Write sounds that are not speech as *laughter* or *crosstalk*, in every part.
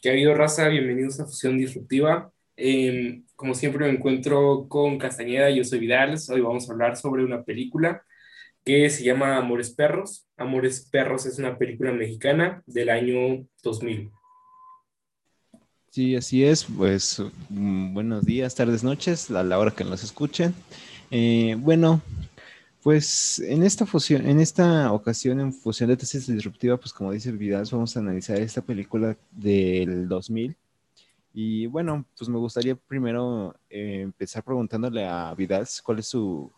¿Qué ha habido, raza? Bienvenidos a Fusión Disruptiva. Em, como siempre me encuentro con Castañeda, yo soy Vidal. Hoy vamos a hablar sobre una película que se llama Amores Perros. Amores Perros es una película mexicana del año 2000. Sí, así es. Pues mm, buenos días, tardes, noches, a la hora que nos escuchen. Eh, bueno, pues en esta fusión, en esta ocasión, en fusión de tesis disruptiva, pues como dice Vidal, vamos a analizar esta película del 2000. Y bueno, pues me gustaría primero eh, empezar preguntándole a Vidal cuál es su,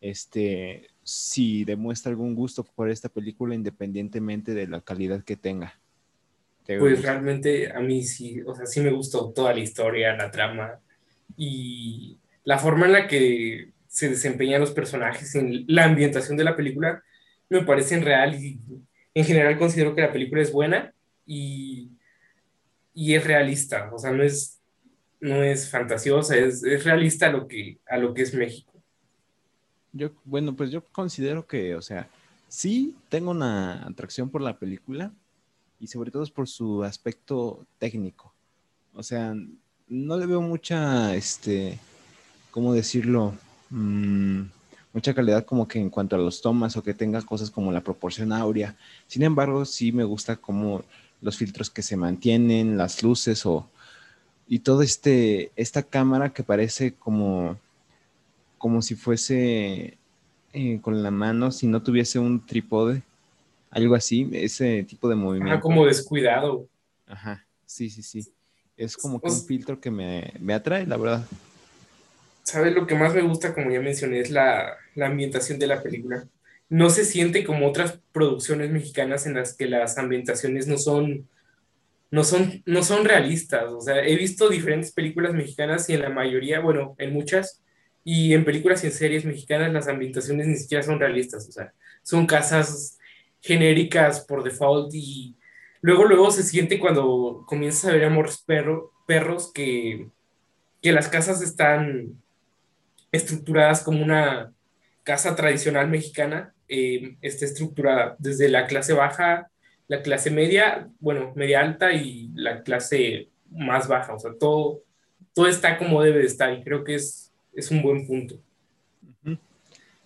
este, si demuestra algún gusto por esta película independientemente de la calidad que tenga. Pues realmente a mí sí, o sea, sí me gustó toda la historia, la trama y la forma en la que se desempeñan los personajes, en la ambientación de la película, me parecen real y en general considero que la película es buena y, y es realista, o sea, no es, no es fantasiosa, es, es realista a lo, que, a lo que es México. Yo, bueno, pues yo considero que, o sea, sí tengo una atracción por la película y sobre todo es por su aspecto técnico. O sea, no le veo mucha, este, ¿cómo decirlo? Mm, mucha calidad como que en cuanto a los tomas o que tenga cosas como la proporción áurea. Sin embargo, sí me gusta como los filtros que se mantienen, las luces o y todo este esta cámara que parece como como si fuese eh, con la mano si no tuviese un trípode, algo así, ese tipo de movimiento. como descuidado. Ajá, sí, sí, sí. Es como que un filtro que me, me atrae, la verdad. ¿Sabes? Lo que más me gusta, como ya mencioné, es la, la, ambientación de la película. No se siente como otras producciones mexicanas en las que las ambientaciones no son, no son, no son realistas. O sea, he visto diferentes películas mexicanas y en la mayoría, bueno, en muchas, y en películas y en series mexicanas las ambientaciones ni siquiera son realistas. O sea, son casas genéricas por default y luego, luego se siente cuando comienzas a ver Amores perro, Perros que, que las casas están estructuradas como una casa tradicional mexicana, eh, está estructurada desde la clase baja, la clase media, bueno, media alta y la clase más baja, o sea, todo, todo está como debe de estar y creo que es, es un buen punto.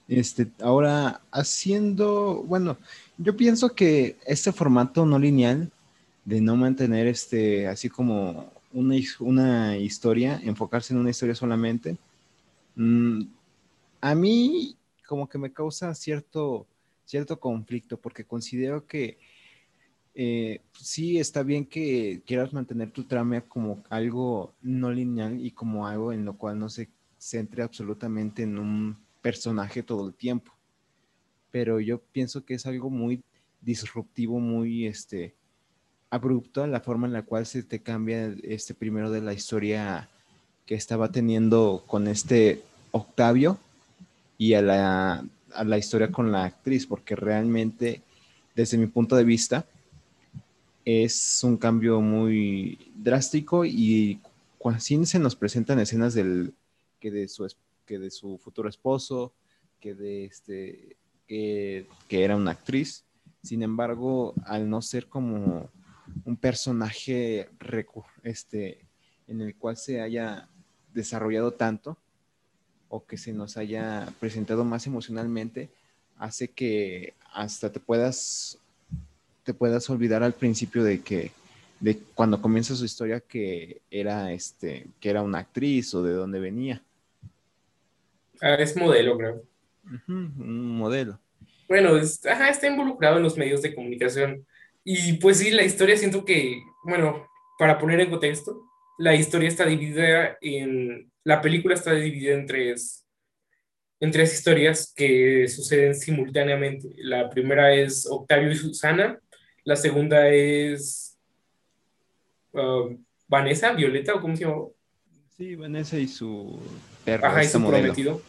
Este, ahora, haciendo, bueno, yo pienso que este formato no lineal de no mantener este, así como una, una historia, enfocarse en una historia solamente, Mm, a mí como que me causa cierto, cierto conflicto porque considero que eh, sí está bien que quieras mantener tu trama como algo no lineal y como algo en lo cual no se centre absolutamente en un personaje todo el tiempo. Pero yo pienso que es algo muy disruptivo, muy este abrupto la forma en la cual se te cambia este primero de la historia que estaba teniendo con este Octavio y a la, a la historia con la actriz, porque realmente, desde mi punto de vista, es un cambio muy drástico y así se nos presentan escenas del que de su que de su futuro esposo, que de este que, que, era una actriz. Sin embargo, al no ser como un personaje este, en el cual se haya desarrollado tanto o que se nos haya presentado más emocionalmente, hace que hasta te puedas, te puedas olvidar al principio de que de cuando comienza su historia que era este que era una actriz o de dónde venía. Ah, es modelo, creo. un modelo. Bueno, está involucrado en los medios de comunicación. Y pues sí, la historia siento que, bueno, para poner en contexto, la historia está dividida en, la película está dividida en tres, en tres historias que suceden simultáneamente. La primera es Octavio y Susana, la segunda es um, Vanessa, Violeta, o cómo se llama. Sí, Vanessa y su perro. Ajá, y su prometido.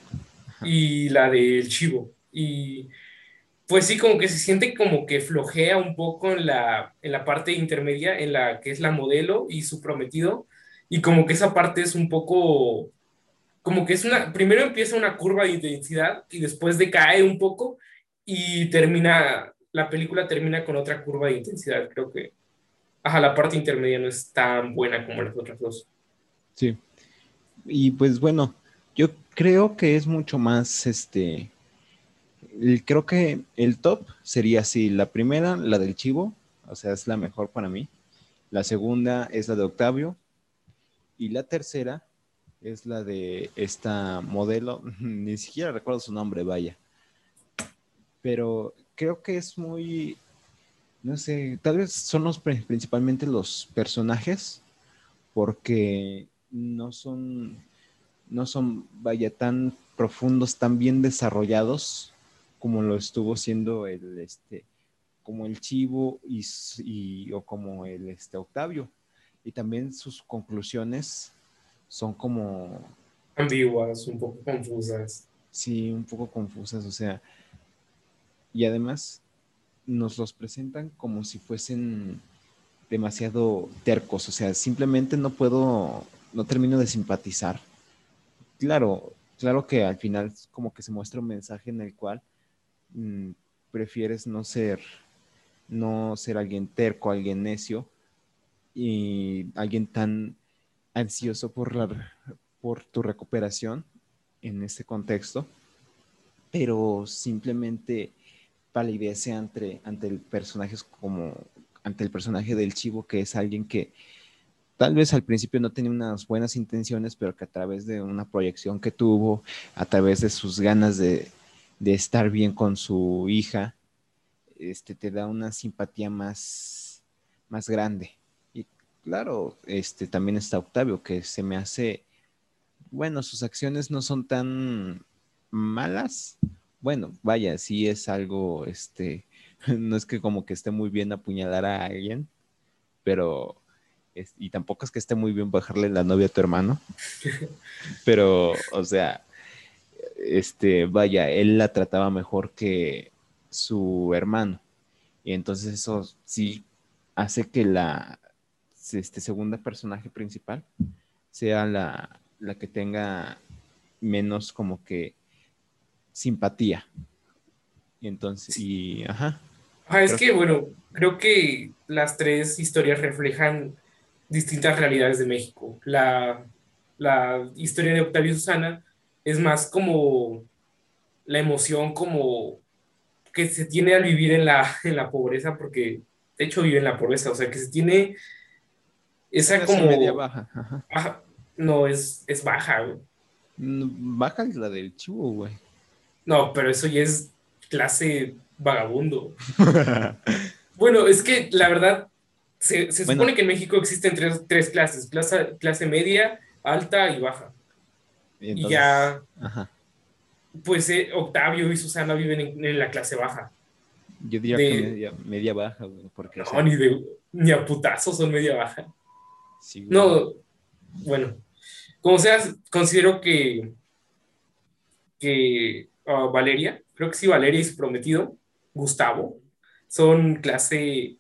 Y la del chivo. Y pues sí, como que se siente como que flojea un poco en la, en la parte intermedia, en la que es la modelo y su prometido, y como que esa parte es un poco, como que es una, primero empieza una curva de intensidad y después decae un poco y termina, la película termina con otra curva de intensidad, creo que ajá, la parte intermedia no es tan buena como las otras dos. Sí. Y pues bueno, yo creo que es mucho más, este, creo que el top sería así, la primera, la del Chivo, o sea, es la mejor para mí. La segunda es la de Octavio. Y la tercera es la de esta modelo, *laughs* ni siquiera recuerdo su nombre, vaya. Pero creo que es muy, no sé, tal vez son los principalmente los personajes, porque no son, no son, vaya, tan profundos, tan bien desarrollados como lo estuvo siendo el, este, como el Chivo y, o como el este, Octavio. Y también sus conclusiones son como... Ambiguas, un poco confusas. Sí, un poco confusas, o sea, y además nos los presentan como si fuesen demasiado tercos, o sea, simplemente no puedo, no termino de simpatizar. Claro, claro que al final como que se muestra un mensaje en el cual mm, prefieres no ser no ser alguien terco, alguien necio y alguien tan ansioso por, la, por tu recuperación en este contexto, pero simplemente palidece ante, ante el personaje como ante el personaje del chivo, que es alguien que tal vez al principio no tenía unas buenas intenciones, pero que a través de una proyección que tuvo, a través de sus ganas de, de estar bien con su hija, este, te da una simpatía más, más grande. Claro, este, también está Octavio, que se me hace, bueno, sus acciones no son tan malas. Bueno, vaya, sí es algo, este, *laughs* no es que como que esté muy bien apuñalar a alguien, pero, y tampoco es que esté muy bien bajarle la novia a tu hermano, *laughs* pero, o sea, este, vaya, él la trataba mejor que, su hermano. Y entonces eso sí hace que la este, segunda personaje principal sea la, la que tenga menos como que simpatía. Y entonces, y ajá. es que, bueno, creo que las tres historias reflejan distintas realidades de México. La, la historia de Octavio y Susana es más como la emoción como que se tiene al vivir en la, en la pobreza, porque de hecho vive en la pobreza, o sea, que se tiene esa como... media baja. no, es, es baja, güey. Mm, baja es la del chivo, güey. No, pero eso ya es clase vagabundo. *laughs* bueno, es que la verdad, se, se supone que en México existen tres, tres clases, clase, clase media, alta y baja. Y, ya... Ajá pues eh, Octavio y Susana viven en, la clase baja. Yo diría que media, baja, porque... No, ni, de, ni a putazos son media baja. No, bueno, como sea, considero que, que ah, Valeria, creo que sí, Valeria y su prometido, Gustavo, son clase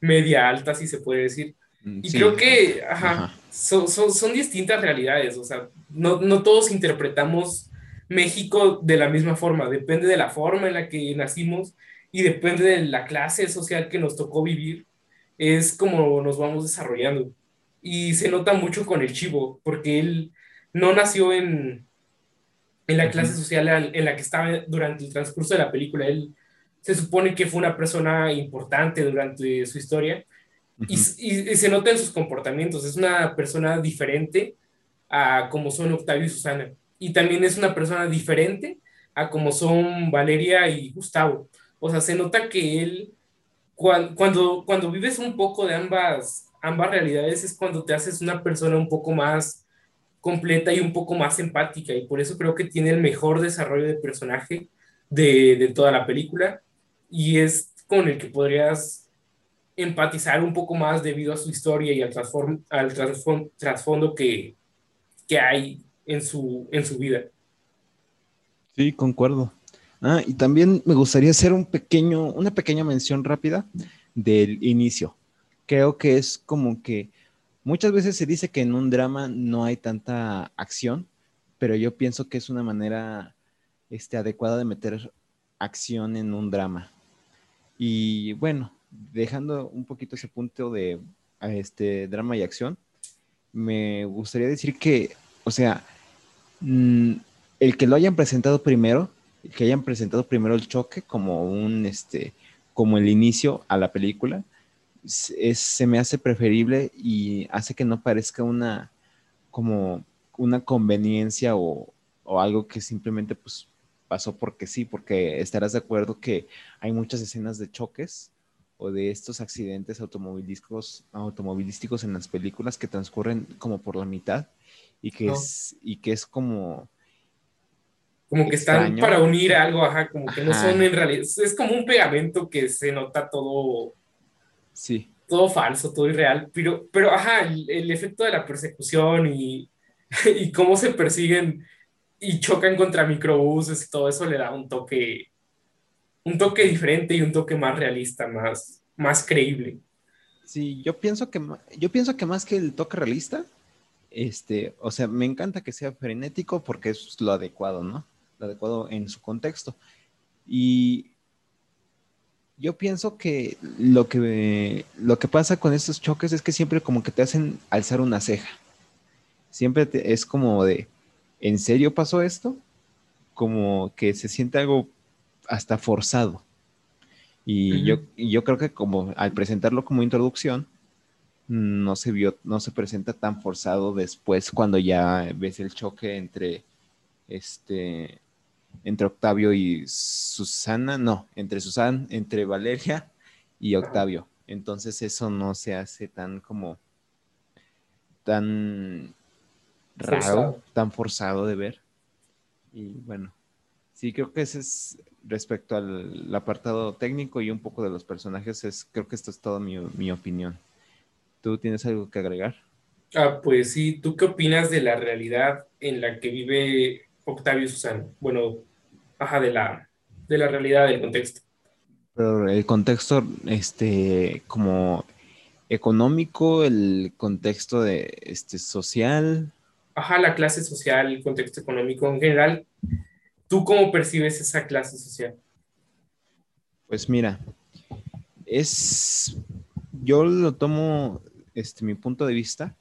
media alta, si se puede decir. Mm, y creo que, ajá, Son, son, son, distintas realidades, o sea, no, no todos interpretamos México de la misma forma, depende de la forma en la que nacimos y depende de la clase social que nos tocó vivir, es como nos vamos desarrollando. Y se nota mucho con el chivo, porque él no nació en, en la clase social en la que estaba durante el transcurso de la película. Él se supone que fue una persona importante durante su historia y, y, se nota en sus comportamientos. Es una persona diferente a como son Octavio y Susana y también es una persona diferente a como son Valeria y Gustavo. O sea, se nota que él, cuando, cuando vives un poco de ambas, ambas realidades, es cuando te haces una persona un poco más completa y un poco más empática. Y por eso creo que tiene el mejor desarrollo de personaje de, de toda la película. Y es con el que podrías empatizar un poco más debido a su historia y al, al trasfondo que, que hay en su, en su vida. Sí, concuerdo. Ah, y también me gustaría hacer un pequeño, una pequeña mención rápida del inicio. Creo que es como que muchas veces se dice que en un drama no hay tanta acción, pero yo pienso que es una manera este, adecuada de meter acción en un drama. Y bueno, dejando un poquito ese punto de este drama y acción, me gustaría decir que, o sea, mm, el que lo hayan presentado primero, que hayan presentado primero el choque como un, este, como el inicio a la película, se me hace preferible y hace que no parezca una, como una conveniencia o, o algo que simplemente pues pasó porque sí, porque estarás de acuerdo que hay muchas escenas de choques o de estos accidentes automovilísticos, automovilísticos en las películas que transcurren como por la mitad y que, es, y que es como... Como que están para unir algo, ajá, como que no son en realidad, es como un pegamento que se nota todo... Sí. Todo falso, todo irreal, pero, pero ajá, el, efecto de la persecución y, *laughs* y cómo se persiguen y chocan contra microbuses y todo eso le da un toque un toque diferente y un toque más realista, más, más creíble. Sí, yo pienso que yo pienso que más que el toque realista, este, o sea, me encanta que sea frenético porque es lo adecuado, ¿no? Adecuado en su contexto. Y yo pienso que lo que lo que pasa con estos choques es que siempre como que te hacen alzar una ceja. Siempre es como de, ¿en serio pasó esto? Como que se siente algo hasta forzado. Y, yo, yo creo que como al presentarlo como introducción, no se vio, no se presenta tan forzado después cuando ya ves el choque entre este entre Octavio y Susana, no, entre Susana, entre Valeria y Octavio. Entonces eso no se hace tan como tan raro, tan forzado de ver. Y bueno, sí creo que ese es respecto al apartado técnico y un poco de los personajes, es, creo que esto es toda mi, mi opinión. ¿Tú tienes algo que agregar? Ah, pues sí, ¿tú qué opinas de la realidad en la que vive Octavio y Susana? Bueno, ajá, de la, de la realidad del contexto. Pero el contexto, este, como económico, el contexto de, este, social. Ajá, la clase social, el contexto económico en general, ¿Tú cómo percibes esa clase social? Pues mira, es, yo lo tomo, este, mi punto de vista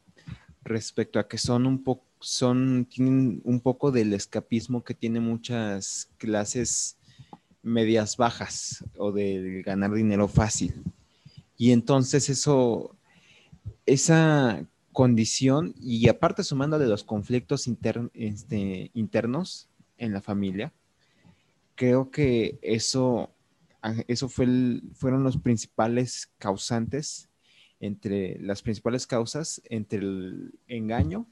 respecto a que son un poco, son, tienen un poco del escapismo que tienen muchas clases medias bajas o del ganar dinero fácil. Y entonces eso, esa condición, y aparte sumando de los conflictos este, internos, en la familia. Creo que eso, ah, eso fue fueron los principales causantes, entre las principales causas entre el engaño,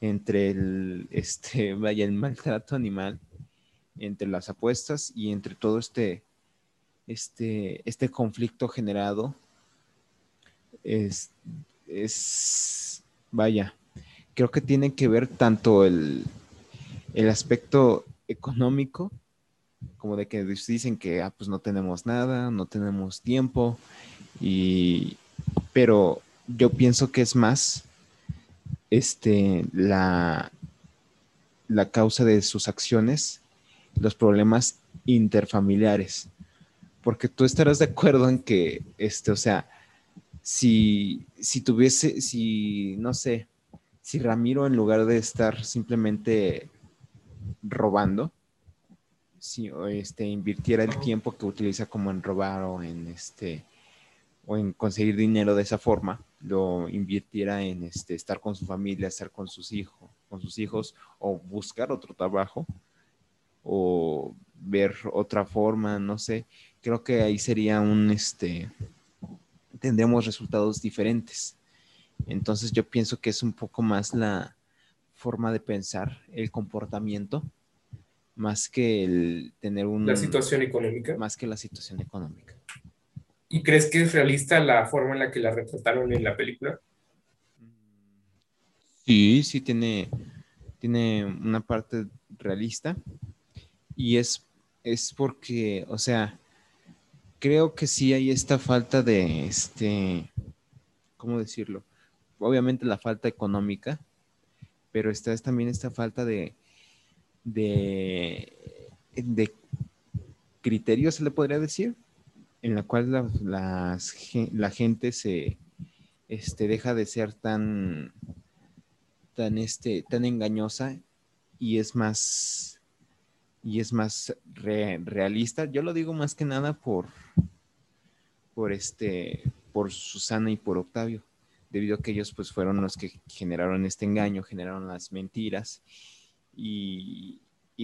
entre el, este, *laughs* vaya, el maltrato animal, entre las apuestas y entre todo este, este, este conflicto generado. Es, es, vaya, creo que tiene que ver tanto el, el aspecto económico, como de que dicen que ah, pues no tenemos nada, no tenemos tiempo, y, pero yo pienso que es más este, la, la causa de sus acciones, los problemas interfamiliares. Porque tú estarás de acuerdo en que, este, o sea, si, si tuviese, si, no sé, si Ramiro en lugar de estar simplemente robando, si este, invirtiera el tiempo que utiliza como en robar o en este o en conseguir dinero de esa forma, lo invirtiera en este, estar con su familia, estar con sus hijos, con sus hijos, o buscar otro trabajo, o ver otra forma, no sé. Creo que ahí sería un este tendríamos resultados diferentes. Entonces yo pienso que es un poco más la, forma de pensar, el comportamiento, más que el tener un... La situación económica. Más que la situación económica. ¿Y crees que es realista la forma en la que la retrataron en la película? Sí, sí tiene, tiene una parte realista. Y es, es porque, o sea, creo que sí hay esta falta de, este, ¿cómo decirlo? Obviamente la falta económica, pero esta es también esta falta de, de, de criterio, se le podría decir, en la cual la, gente se este, deja de ser tan, tan, este, tan engañosa y es más, y es más realista. Yo lo digo más que nada por, por, este, por Susana y por Octavio, debido a que ellos pues fueron los que generaron este engaño, generaron las mentiras y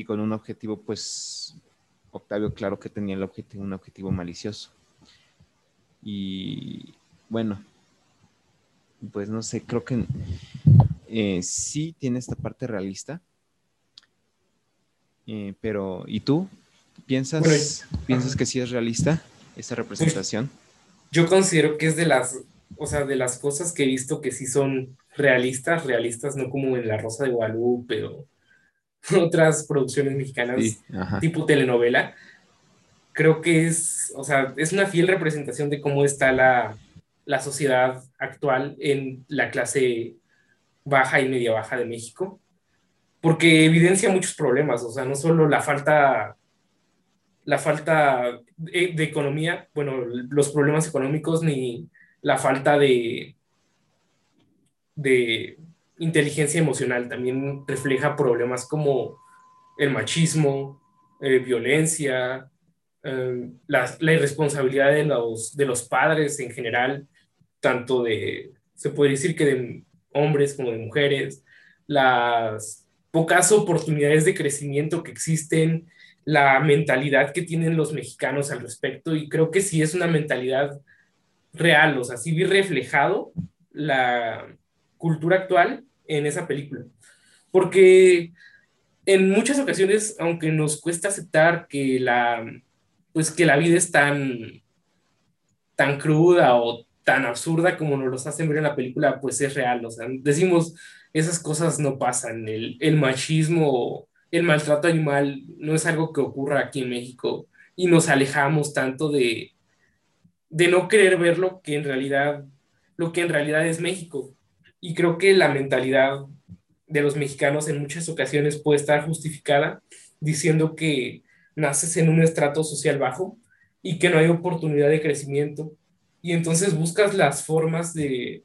con un objetivo pues Octavio claro que tenía el objetivo, un objetivo malicioso. Y bueno, pues no sé, creo que eh, sí tiene esta parte realista. Eh, pero, ¿y tú? ¿Piensas, ¿piensas que sí es realista esa representación? Yo considero que es de las, o sea, de las cosas que he visto que sí son realistas, realistas, no como en La Rosa de Guadalupe o *laughs* otras producciones mexicanas tipo telenovela. Creo que es, o sea, es una fiel representación de cómo está la, la sociedad actual en la clase baja y media baja de México, porque evidencia muchos problemas, o sea, no solo la falta, la falta de, economía, bueno, los problemas económicos, ni la falta de, de inteligencia emocional, también refleja problemas como el machismo, eh, violencia, la, la, irresponsabilidad de los, de los padres en general, tanto de, se puede decir que de hombres como de mujeres, las pocas oportunidades de crecimiento que existen, la mentalidad que tienen los mexicanos al respecto, y creo que sí es una mentalidad real, o sea, sí vi reflejado la cultura actual en esa película, porque en muchas ocasiones, aunque nos cuesta aceptar que la, pues que la vida es tan, tan cruda o tan absurda como nos los hacen ver en la película, pues es real. O sea, decimos, esas cosas no pasan. El, el machismo, el maltrato animal no es algo que ocurra aquí en México y nos alejamos tanto de, de no querer ver que en realidad, lo que en realidad es México. Y creo que la mentalidad de los mexicanos en muchas ocasiones puede estar justificada diciendo que naces en un estrato social bajo y que no hay oportunidad de crecimiento y entonces buscas las formas de,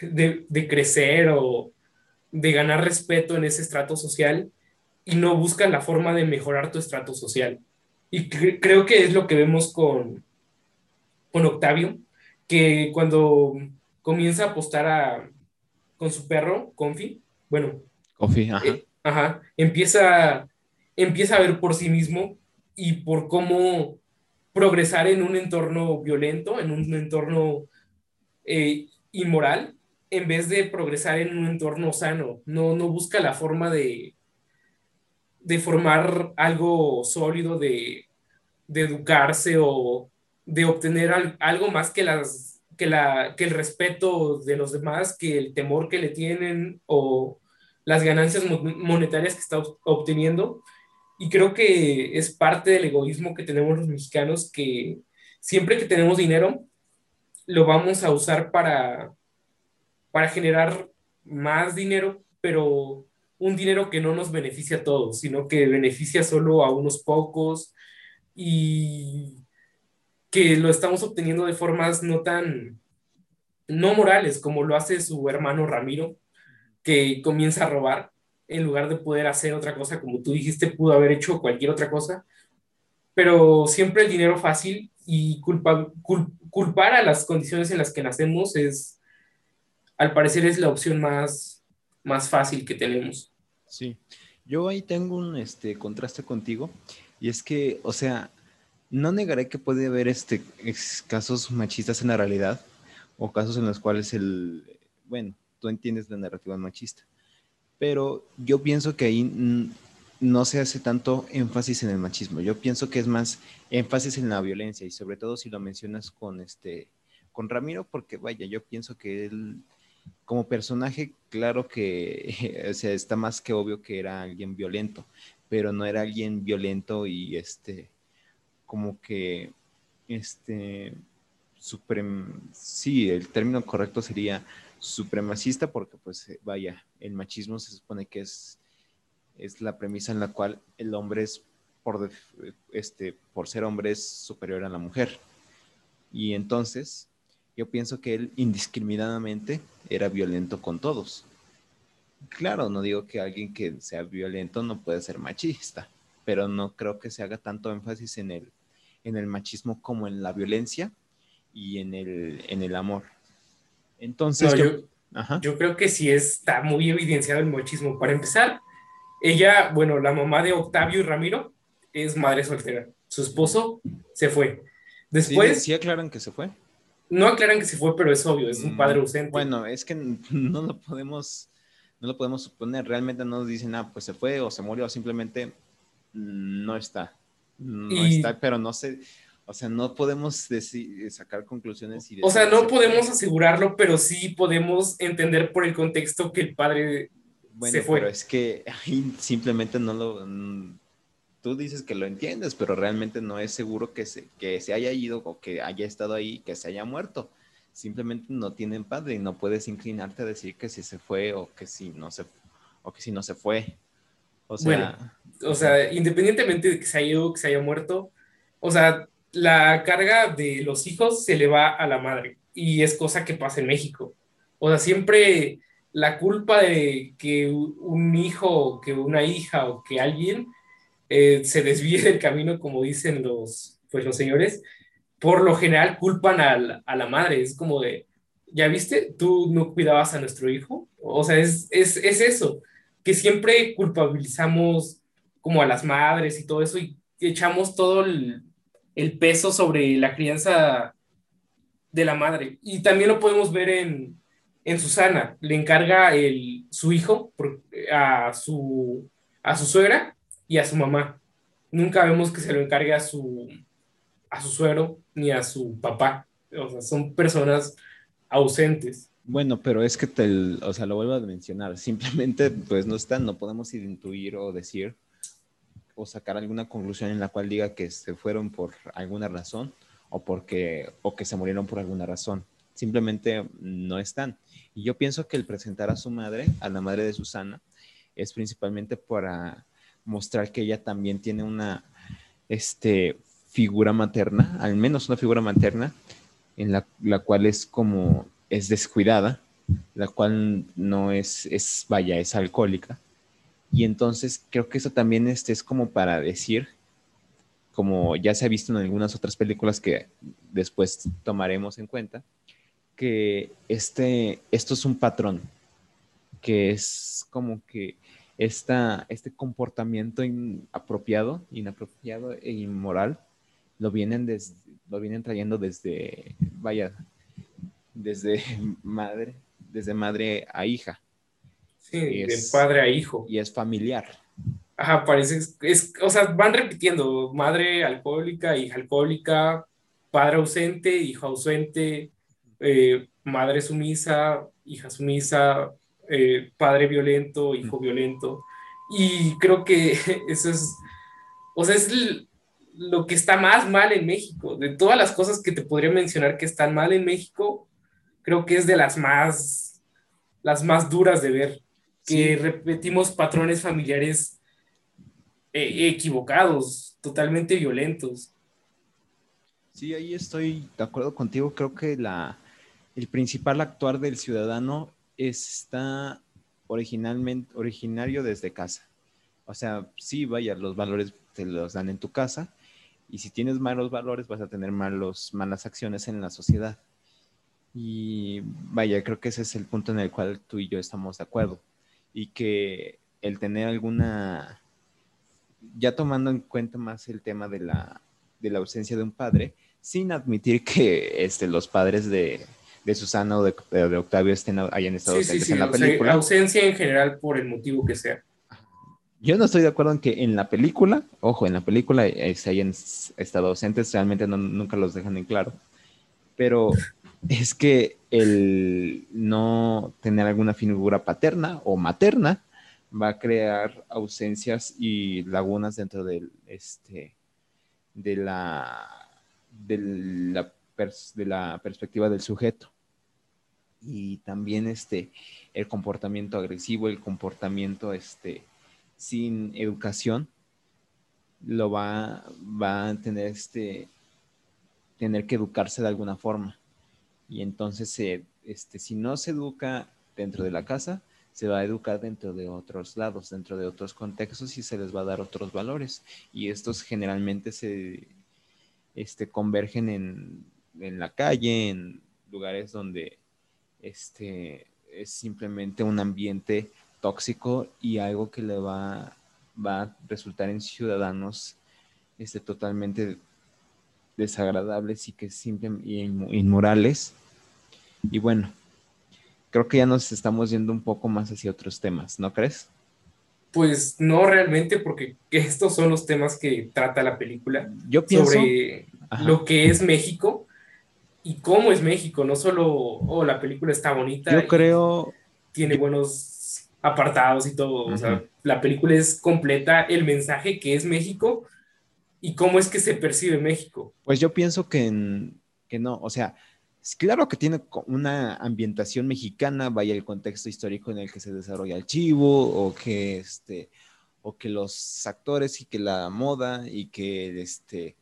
de, crecer o de ganar respeto en ese estrato social y no buscas la forma de mejorar tu estrato social. Y creo que es lo que vemos con, con Octavio, que cuando comienza a apostar a, con su perro, Confi, bueno, Confi, ajá. Eh, ajá, empieza, empieza a ver por sí mismo y por cómo progresar en un entorno violento, en un entorno eh, inmoral, en vez de progresar en un entorno sano. No, no busca la forma de, de formar algo sólido, de, de educarse o de obtener algo más que, las, que, la, que el respeto de los demás, que el temor que le tienen o las ganancias monetarias que está obteniendo, y creo que es parte del egoísmo que tenemos los mexicanos, que siempre que tenemos dinero, lo vamos a usar para, para generar más dinero, pero un dinero que no nos beneficia a todos, sino que beneficia solo a unos pocos. Y lo estamos obteniendo de formas no tan, no morales, como lo hace su hermano Ramiro, que comienza a robar en lugar de poder hacer otra cosa, como tú dijiste, pudo haber hecho cualquier otra cosa, pero siempre el dinero fácil y culpa, culpar a las condiciones en las que nacemos es, al parecer, es la opción más, más fácil que tenemos. Sí, yo ahí tengo un este, contraste contigo, y es que, o sea, no negaré que puede haber este, casos machistas en la realidad, o casos en los cuales el, bueno, tú entiendes la narrativa machista, pero yo pienso que ahí no se hace tanto énfasis en el machismo. Yo pienso que es más énfasis en la violencia y sobre todo si lo mencionas con este con Ramiro porque vaya, yo pienso que él como personaje claro que *laughs* o sea, está más que obvio que era alguien violento, pero no era alguien violento y este como que este suprem sí, el término correcto sería supremacista porque pues eh, vaya, el machismo se supone que es, es la premisa en la cual el hombre es por, este, por ser hombre es superior a la mujer. Y entonces yo pienso que él indiscriminadamente era violento con todos. Claro, no digo que alguien que sea violento no puede ser machista, pero no creo que se haga tanto énfasis en el, en el machismo como en la violencia y en el, en el amor. Entonces, yo, creo que sí está muy evidenciado el machismo. Para empezar, ella, bueno, la mamá de Octavio y Ramiro es madre soltera. Su esposo se fue. Después. Sí, aclaran que se fue. No aclaran que se fue, pero es obvio, es un padre mm, ausente. Bueno, es que *laughs* no lo podemos, no lo podemos suponer. Realmente no nos dicen, ah, pues se fue o se murió, o simplemente no está. No está, pero no sé. O sea, no podemos decir, sacar conclusiones. Y o sea, no podemos asegurarlo, pero sí podemos entender por el contexto que el padre se fue. Pero es que simplemente no lo tú dices que lo entiendes, pero realmente no es seguro que se, que se haya ido o que haya estado ahí, que se haya muerto. Simplemente no tienen padre y no puedes inclinarte a decir que si se fue o que si no se, o que si no se fue. O sea, o sea, independientemente de que se haya ido, que se haya muerto, o sea, la carga de los hijos se le va a la madre y es cosa que pasa en México. O sea, siempre la culpa de que un hijo, que una hija o que alguien eh, se desvíe del camino, como dicen los, pues, los señores, por lo general culpan a la, madre. Es como de, ¿ya viste? Tú no cuidabas a nuestro hijo. O sea, es, es, es eso, que siempre culpabilizamos como a las madres y todo eso y echamos todo el, peso sobre la crianza de la madre. Y también lo podemos ver en, en Susana. Le encarga el, su hijo a su, a su suegra y a su mamá. Nunca vemos que se lo encargue a su, a su suegro ni a su papá. O sea, son personas ausentes. Bueno, pero es que o sea, lo vuelvo a mencionar, simplemente pues no están, no podemos intuir o decir o sacar alguna conclusión en la cual diga que se fueron por alguna razón o porque o que se murieron por alguna razón. Simplemente no están. Y yo pienso que el presentar a su madre, a la madre de Susana, es principalmente para mostrar que ella también tiene una este, figura materna, al menos una figura materna, en la, la cual es como, es descuidada, la cual no es, es, vaya, es alcohólica. Y entonces creo que eso también este, es como para decir, como ya se ha visto en algunas otras películas que después tomaremos en cuenta, que este, esto es un patrón, que es como que esta, este comportamiento inapropiado, inapropiado e inmoral lo vienen, lo vienen trayendo desde, vaya, desde *laughs* madre, desde madre a hija. Sí, de padre a hijo. Y es familiar. Ajá, parece, es, o sea, van repitiendo, madre alcohólica, hija alcohólica, padre ausente, hijo ausente, eh, madre sumisa, hija sumisa, eh, padre violento, hijo violento. Y creo que *laughs* eso es, o sea, es lo que está más mal en México. De todas las cosas que te podría mencionar que están mal en México, creo que es de las más, las más duras de ver, que repetimos patrones familiares eh, equivocados, totalmente violentos. Sí, ahí estoy de acuerdo contigo. Creo que la, el principal actuar del ciudadano está originalmente, originario desde casa. O sea, sí, vaya, los valores te los dan en tu casa y si tienes malos valores vas a tener malos, malas acciones en la sociedad. Y vaya, creo que ese es el punto en el cual tú y yo estamos de acuerdo. Y que el tener alguna, ya tomando en cuenta más el tema de la, de la ausencia de un padre, sin admitir que este, los padres de, de Susana o de, Octavio estén, hayan estado en la película. ausencia en general por el motivo que sea. Yo no estoy de acuerdo en que en la película, ojo, en la película eh, se hayan estado ausentes, realmente nunca los dejan en claro. Pero es que el no tener alguna figura paterna o materna va a crear ausencias y lagunas dentro del, este, de, la, de, la, de la perspectiva del sujeto y también este, el comportamiento agresivo, el comportamiento este, sin educación, lo va, va a tener este, tener que educarse de alguna forma. Y entonces, este, si no se educa dentro de la casa, se va a educar dentro de otros lados, dentro de otros contextos y se les va a dar otros valores. Y estos generalmente se este, convergen en, en la calle, en lugares donde este, es simplemente un ambiente tóxico y algo que le va, va a resultar en ciudadanos este, totalmente desagradables y que simplemente inmorales. Y bueno, creo que ya nos estamos yendo un poco más hacia otros temas, ¿no crees? Pues no realmente, porque estos son los temas que trata la película. Yo pienso sobre lo que es México y cómo es México, no solo, oh, la película está bonita. Yo creo. Tiene buenos apartados y todo. O sea, la película es completa, el mensaje que es México y cómo es que se percibe México. Pues yo pienso que, no, o sea, Claro que tiene una ambientación mexicana, vaya el contexto histórico en el que se desarrolla el chivo, o que, este, o que los actores y que la moda y que este,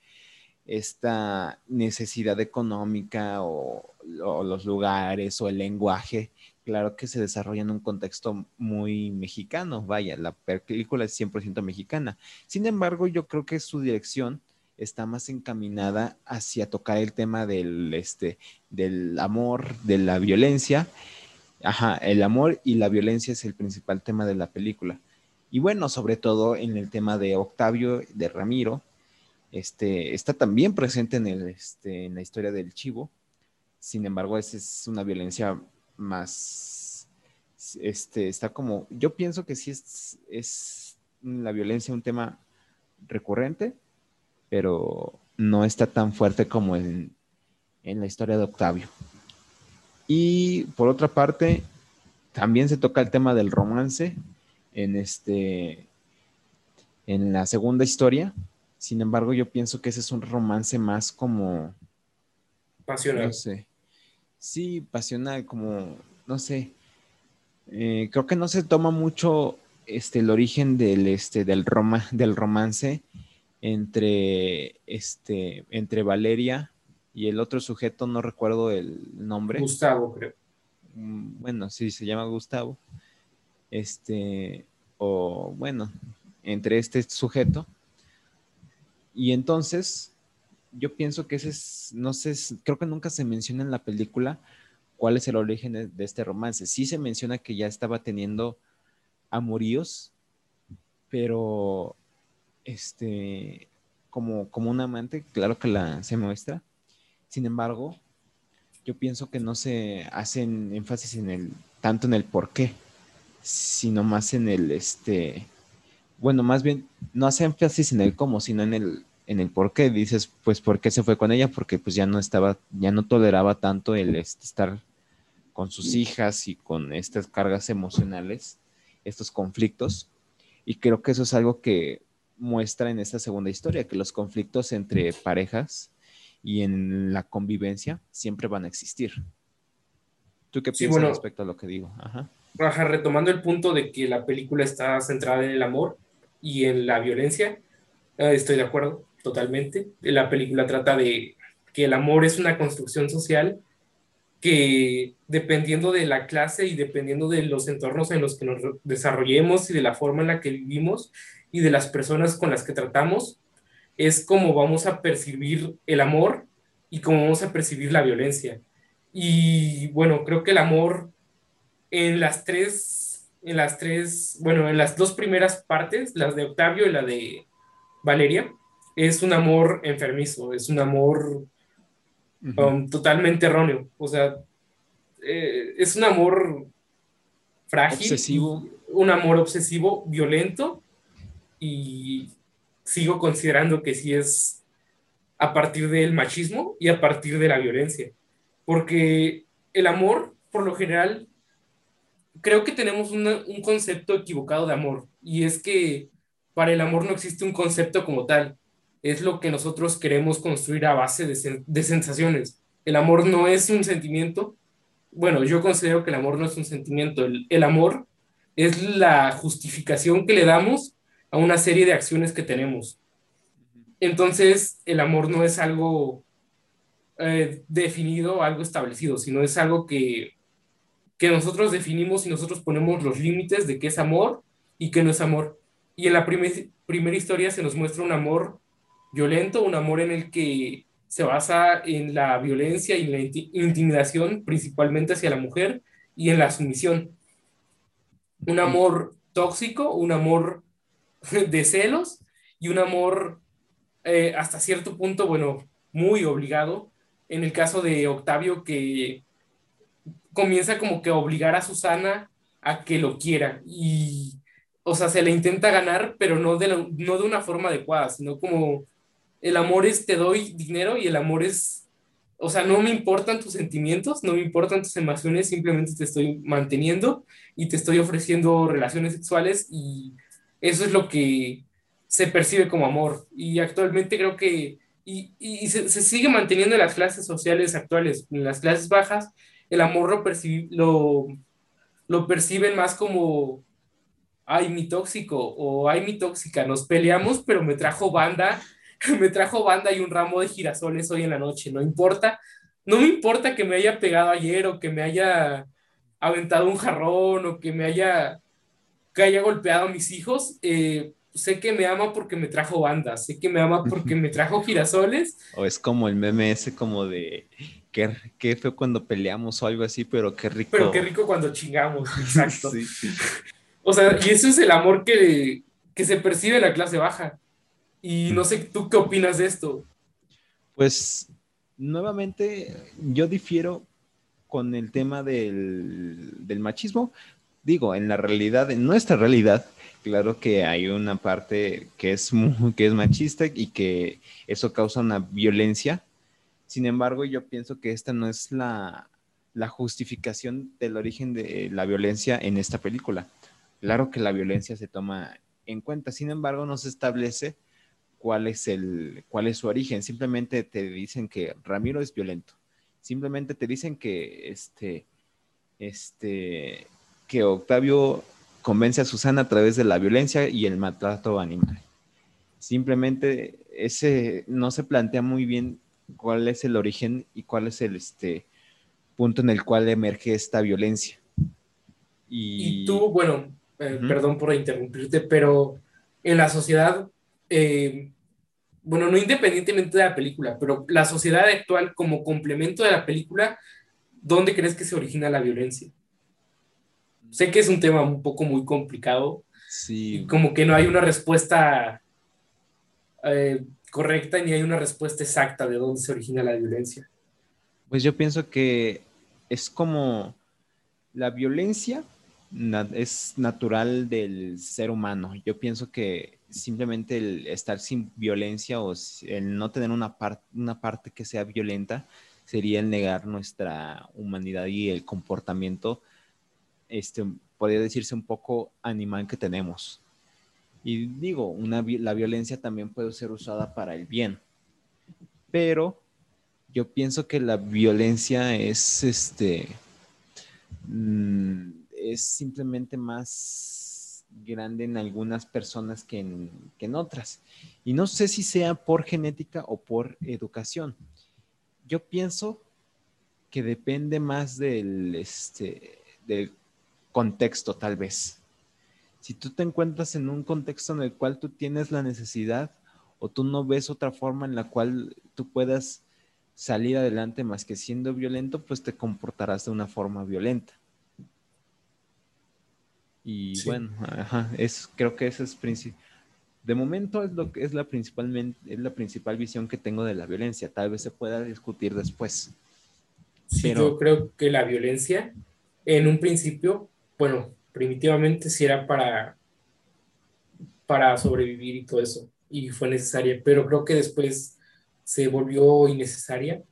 esta necesidad económica o, los lugares o el lenguaje, claro que se desarrolla en un contexto muy mexicano, vaya, la película es 100% mexicana. Sin embargo, yo creo que su dirección está más encaminada hacia tocar el tema del, este, del amor, de la violencia. Ajá, el amor y la violencia es el principal tema de la película. Y bueno, sobre todo en el tema de Octavio, de Ramiro, este, está también presente en, el, este, en la historia del chivo. Sin embargo, esa es una violencia más, este, está como, yo pienso que sí es, es la violencia un tema recurrente, pero no está tan fuerte como en, la historia de Octavio. Y por otra parte, también se toca el tema del romance en este en la segunda historia. Sin embargo, yo pienso que ese es un romance más como pasional. No sé. Sí, pasional, como no sé. Eh, creo que no se toma mucho este el origen del este del roma, del romance entre, este, entre Valeria y el otro sujeto, no recuerdo el nombre. Gustavo, creo. Mm, bueno, sí, se llama Gustavo. Este, o bueno, entre este sujeto. Y entonces, yo pienso que ese es, no sé, creo que nunca se menciona en la película cuál es el origen de, este romance. Sí se menciona que ya estaba teniendo amoríos, pero este, como, como un amante, claro que la, se muestra. Sin embargo, yo pienso que no se hacen énfasis en el, tanto en el por qué, sino más en el, este, bueno, más bien, no hace énfasis en el cómo, sino en el, en el por qué. Dices, pues, ¿por qué se fue con ella? Porque pues ya no estaba, ya no toleraba tanto el este, estar con sus hijas y con estas cargas emocionales, estos conflictos. Y creo que eso es algo que muestra en esta segunda historia, que los conflictos entre parejas y en la convivencia siempre van a existir. ¿Tú qué piensas respecto a lo que digo? Ajá. retomando el punto de que la película está centrada en el amor y en la violencia, eh, estoy de acuerdo totalmente. La película trata de que el amor es una construcción social que dependiendo de la clase y dependiendo de los entornos en los que nos desarrollemos y de la forma en la que vivimos, y de las personas con las que tratamos es como vamos a percibir el amor y cómo vamos a percibir la violencia. Y bueno, creo que el amor en las tres, en las tres, bueno, en las dos primeras partes, las de Octavio y la de Valeria, es un amor enfermizo, es un amor um, totalmente erróneo. O sea, eh, es un amor frágil, obsesivo. un amor obsesivo, violento y sigo considerando que sí es a partir del machismo y a partir de la violencia. Porque el amor, por lo general, creo que tenemos un concepto equivocado de amor. Y es que para el amor no existe un concepto como tal. Es lo que nosotros queremos construir a base de, de sensaciones. El amor no es un sentimiento. Bueno, yo considero que el amor no es un sentimiento. El, el amor es la justificación que le damos a una serie de acciones que tenemos. Entonces, el amor no es algo eh, definido, algo establecido, sino es algo que, que nosotros definimos y nosotros ponemos los límites de qué es amor y qué no es amor. Y en la primera historia se nos muestra un amor violento, un amor en el que se basa en la violencia y la intimidación, principalmente hacia la mujer, y en la sumisión. Un amor tóxico, un amor *laughs* de celos y un amor eh, hasta cierto punto, bueno, muy obligado. En el caso de Octavio, que comienza como que a obligar a Susana a que lo quiera y, o sea, se le intenta ganar, pero no de, no de una forma adecuada, sino como el amor es te doy dinero y el amor es, o sea, no me importan tus sentimientos, no me importan tus emociones, simplemente te estoy manteniendo y te estoy ofreciendo relaciones sexuales y eso es lo que se percibe como amor. Y actualmente creo que, y, y se, se, sigue manteniendo en las clases sociales actuales, en las clases bajas, el amor lo, lo, lo perciben más como, ay, mi tóxico o ay, mi tóxica, nos peleamos, pero me trajo banda, *laughs* me trajo banda y un ramo de girasoles hoy en la noche, no importa, no me importa que me haya pegado ayer o que me haya aventado un jarrón o que me haya, que haya golpeado a mis hijos, eh, sé que me ama porque me trajo banda, sé que me ama porque me trajo girasoles. O es como el meme ese como de qué, fue cuando peleamos o algo así, pero qué rico. Pero qué rico cuando chingamos, *laughs* exacto. O sea, y eso es el amor que, que se percibe en la clase baja. Y no sé, ¿tú qué opinas de esto? Pues, nuevamente, yo difiero con el tema del, del machismo. Digo, en la realidad, en nuestra realidad, claro que hay una parte que es, que es machista y que eso causa una violencia sin embargo, yo pienso que esta no es la, justificación del origen de la violencia en esta película. Claro que la violencia se toma en cuenta, sin embargo, no se establece cuál es, el, cuál es su origen. Simplemente te dicen que Ramiro es violento. Simplemente te dicen que, este, este, que Octavio convence a Susana a través de la violencia y el maltrato animal. Simplemente ese no se plantea muy bien cuál es el origen y cuál es el este, punto en el cual emerge esta violencia. Y, tú, bueno, eh, perdón por interrumpirte, pero en la sociedad, eh, bueno, no independientemente de la película, pero la sociedad actual como complemento de la película, ¿dónde crees que se origina la violencia? Sé que es un tema un poco muy complicado. Sí. como que no hay una respuesta eh, correcta ni hay una respuesta exacta de dónde se origina la violencia. Pues yo pienso que es como la violencia es natural del ser humano. Yo pienso que simplemente el estar sin violencia o el no tener una, una parte que sea violenta sería el negar nuestra humanidad y el comportamiento, este, podría decirse un poco animal que tenemos. Y digo, una, la violencia también puede ser usada para el bien, pero yo pienso que la violencia es, este, mm, es simplemente más grande en algunas personas que en, que en otras. Y no sé si sea por genética o por educación. Yo pienso que depende más del, este, del contexto, tal vez si tú te encuentras en un contexto en el cual tú tienes la necesidad o tú no ves otra forma en la cual tú puedas salir adelante más que siendo violento, pues te comportarás de una forma violenta. Y bueno, es, creo que ese es. De momento es lo que es la principalmente es la principal visión que tengo de la violencia. Tal vez se pueda discutir después. Sí, yo creo que la violencia en un principio, bueno, primitivamente sí era para, para sobrevivir y todo eso, y fue necesaria, pero creo que después se volvió innecesaria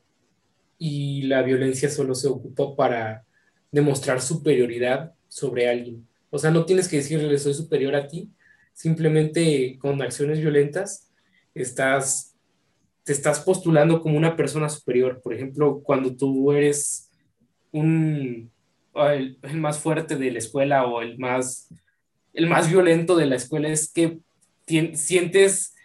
y la violencia solo se ocupa para demostrar superioridad sobre alguien. O sea, no tienes que decirle soy superior a ti, simplemente con acciones violentas estás, te estás postulando como una persona superior. Por ejemplo, cuando tú eres un, el, más fuerte de la escuela o el más, el más violento de la escuela es que sientes,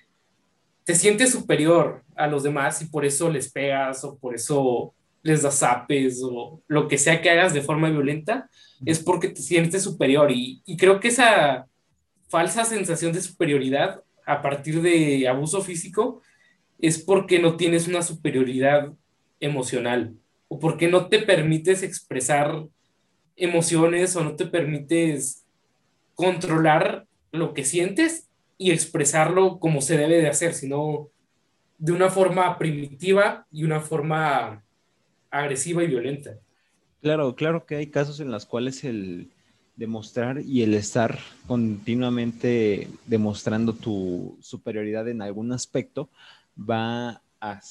te sientes superior a los demás y por eso les pegas o por eso les das zapes o lo que sea que hagas de forma violenta, es porque te sientes superior. Y, y creo que esa falsa sensación de superioridad a partir de abuso físico es porque no tienes una superioridad emocional o porque no te permites expresar emociones o no te permites controlar lo que sientes y expresarlo como se debe de hacer, sino de una forma primitiva y una forma agresiva y violenta. Claro, claro que hay casos en los cuales el demostrar y el estar continuamente demostrando tu superioridad en algún aspecto va a,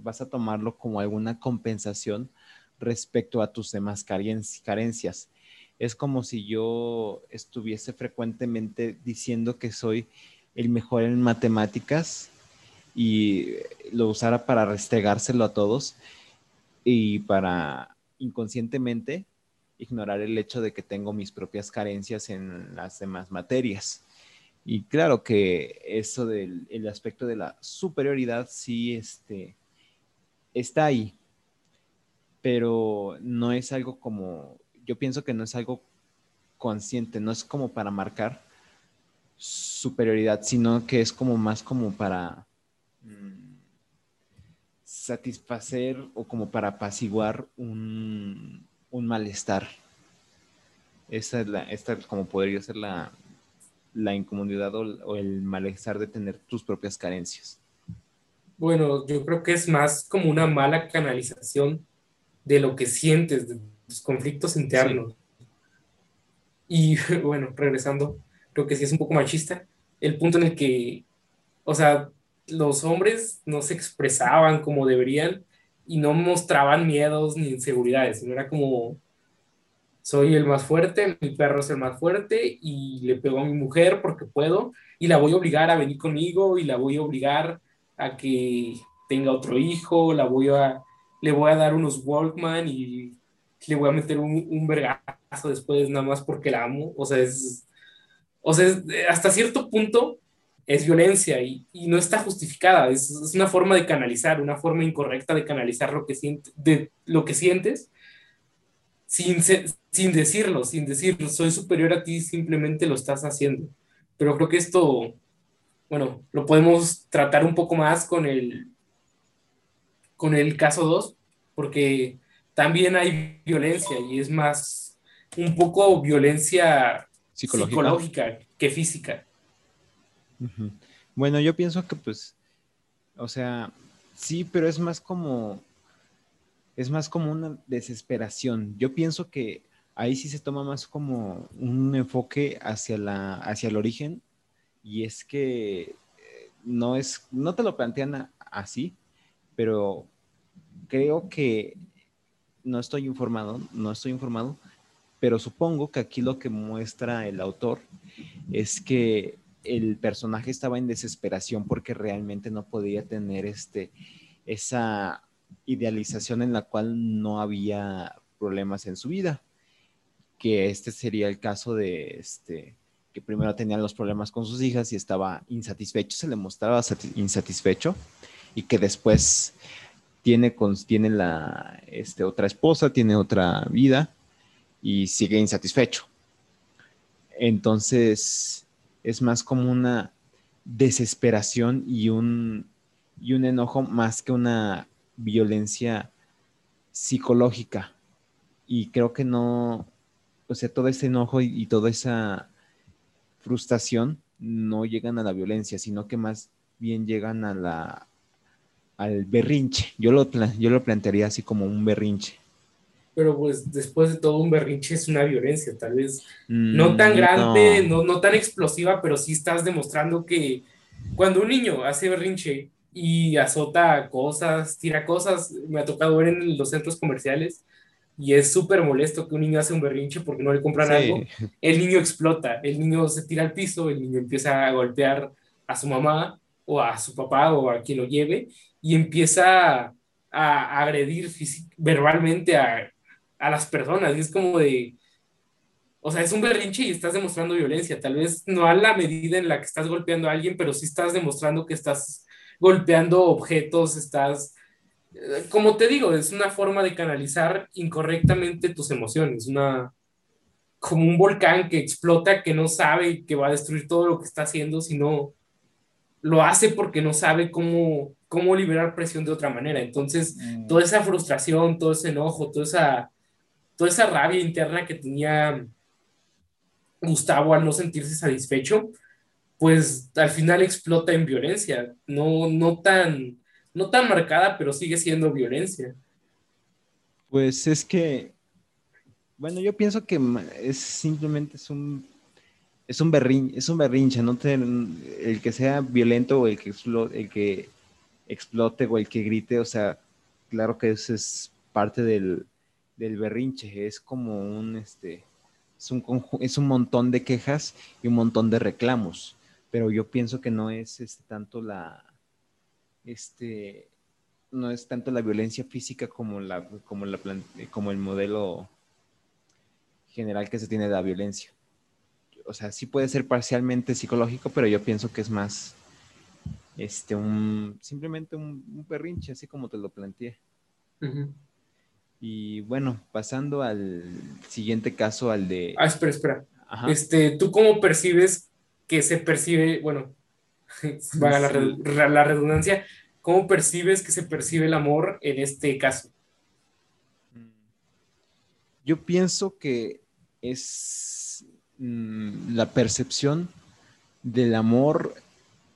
vas a tomarlo como alguna compensación respecto a tus demás carencias. Es como si yo estuviese frecuentemente diciendo que soy el mejor en matemáticas y lo usara para restregárselo a todos y para inconscientemente ignorar el hecho de que tengo mis propias carencias en las demás materias. Y claro que eso del el aspecto de la superioridad sí este, está ahí, pero no es algo como, yo pienso que no es algo consciente, no es como para marcar superioridad, sino que es como más como para mm, satisfacer o como para apaciguar un, un malestar. Esa es la, esta como podría ser la, la incomodidad o, el malestar de tener tus propias carencias. Bueno, yo creo que es más como una mala canalización de lo que sientes, de tus conflictos internos. Y *laughs* bueno, regresando, creo que sí es un poco machista, el punto en el que, o sea, los hombres no se expresaban como deberían y no mostraban miedos ni inseguridades, sino era como, soy el más fuerte, mi perro es el más fuerte y le pego a mi mujer porque puedo y la voy a obligar a venir conmigo y la voy a obligar a que tenga otro hijo, la voy a, le voy a dar unos Walkman y le voy a meter un, un vergazo después nada más porque la amo, o sea, es, o sea, hasta cierto punto es violencia y, y no está justificada, es, es, una forma de canalizar, una forma incorrecta de canalizar lo que, siente, de, lo que sientes sin, sin decirlo, sin decirlo, soy superior a ti, simplemente lo estás haciendo. Pero creo que esto, bueno, lo podemos tratar un poco más con el, con el caso 2, porque también hay violencia y es más un poco violencia psicológica que física. Bueno, yo pienso que pues, o sea, sí, pero es más como, es más como una desesperación. Yo pienso que ahí sí se toma más como un enfoque hacia, la, hacia el origen y es que eh, no es, no te lo plantean así, pero creo que no estoy informado, no estoy informado, pero supongo que aquí lo que muestra el autor es que el personaje estaba en desesperación porque realmente no podía tener este, esa idealización en la cual no había problemas en su vida. Que este sería el caso de este, que primero tenía los problemas con sus hijas y estaba insatisfecho, se le mostraba insatisfecho y que después tiene, tiene la este, otra esposa, tiene otra vida y sigue insatisfecho. Entonces, es más como una desesperación y un, y un enojo más que una violencia psicológica. Y creo que no, o sea, todo ese enojo y, toda esa frustración no llegan a la violencia, sino que más bien llegan a la, al berrinche. Yo lo, yo lo plantearía así como un berrinche pero pues después de todo un berrinche es una violencia, tal vez mm, no tan grande, no. no. tan explosiva, pero sí estás demostrando que cuando un niño hace berrinche y azota cosas, tira cosas, me ha tocado ver en los centros comerciales y es súper molesto que un niño hace un berrinche porque no le compran algo, el niño explota, el niño se tira al piso, el niño empieza a golpear a su mamá o a su papá o a quien lo lleve y empieza a agredir verbalmente a a las personas. Y es como de, o sea, es un berrinche y estás demostrando violencia. Tal vez no a la medida en la que estás golpeando a alguien, pero sí estás demostrando que estás golpeando objetos, estás, eh, como te digo, es una forma de canalizar incorrectamente tus emociones, una, como un volcán que explota, que no sabe que va a destruir todo lo que está haciendo, sino lo hace porque no sabe cómo, cómo liberar presión de otra manera. Entonces, mm. toda esa frustración, todo ese enojo, toda esa, toda esa rabia interna que tenía Gustavo al no sentirse satisfecho, pues al final explota en violencia, no, no, tan, no tan marcada, pero sigue siendo violencia. Pues es que, bueno, yo pienso que es simplemente es un, es un, es un berrinche, no el que sea violento o el que explote o el que grite, o sea, claro que eso es parte del, del berrinche, es como un, este, es un, es un montón de quejas y un montón de reclamos, pero yo pienso que no es este, tanto la, este, no es tanto la violencia física como, la, como, la, como el modelo general que se tiene de la violencia. O sea, sí puede ser parcialmente psicológico, pero yo pienso que es más este, un, simplemente un, perrinche, así como te lo planteé. Y bueno, pasando al siguiente caso, al de... Ah, espera, espera. Este, ¿Tú cómo percibes que se percibe, bueno, *laughs* va la, la, redundancia, cómo percibes que se percibe el amor en este caso? Yo pienso que es mm, la percepción del amor